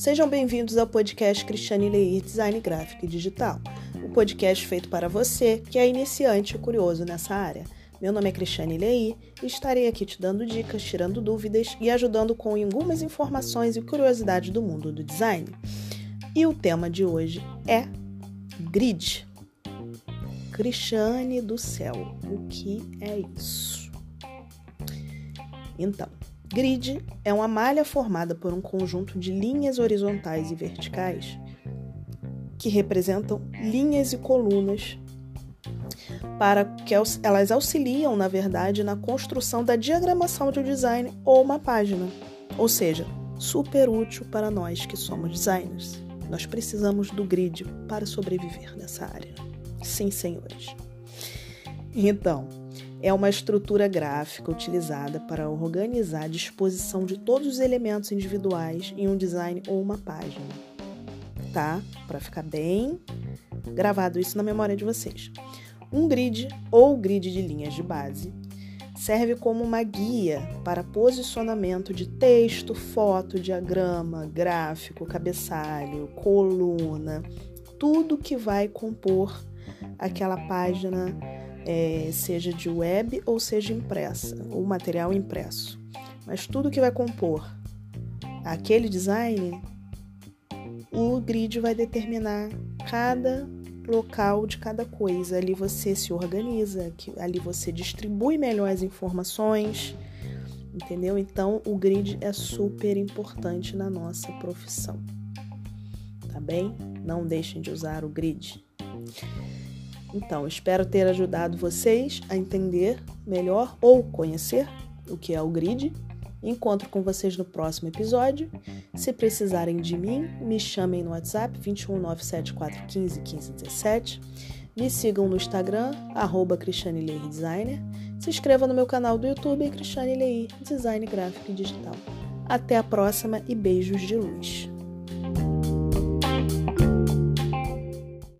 Sejam bem-vindos ao podcast Cristiane Leir Design Gráfico e Digital, o um podcast feito para você que é iniciante ou curioso nessa área. Meu nome é Cristiane Leir e estarei aqui te dando dicas, tirando dúvidas e ajudando com algumas informações e curiosidades do mundo do design. E o tema de hoje é grid. Cristiane do céu, o que é isso? Então, Grid é uma malha formada por um conjunto de linhas horizontais e verticais que representam linhas e colunas para que elas auxiliam, na verdade, na construção da diagramação de um design ou uma página. Ou seja, super útil para nós que somos designers. Nós precisamos do grid para sobreviver nessa área. Sim, senhores. Então, é uma estrutura gráfica utilizada para organizar a disposição de todos os elementos individuais em um design ou uma página. Tá? Para ficar bem gravado isso na memória de vocês. Um grid ou grid de linhas de base serve como uma guia para posicionamento de texto, foto, diagrama, gráfico, cabeçalho, coluna, tudo que vai compor aquela página é, seja de web ou seja impressa, ou material impresso. Mas tudo que vai compor aquele design, o grid vai determinar cada local de cada coisa. Ali você se organiza, ali você distribui melhor as informações, entendeu? Então o grid é super importante na nossa profissão. Tá bem? Não deixem de usar o grid. Então, espero ter ajudado vocês a entender melhor ou conhecer o que é o grid. Encontro com vocês no próximo episódio. Se precisarem de mim, me chamem no WhatsApp 21974151517. Me sigam no Instagram, arroba Cristiane Leir Designer. Se inscreva no meu canal do YouTube, Cristiane Leir Design Gráfico e Digital. Até a próxima e beijos de luz.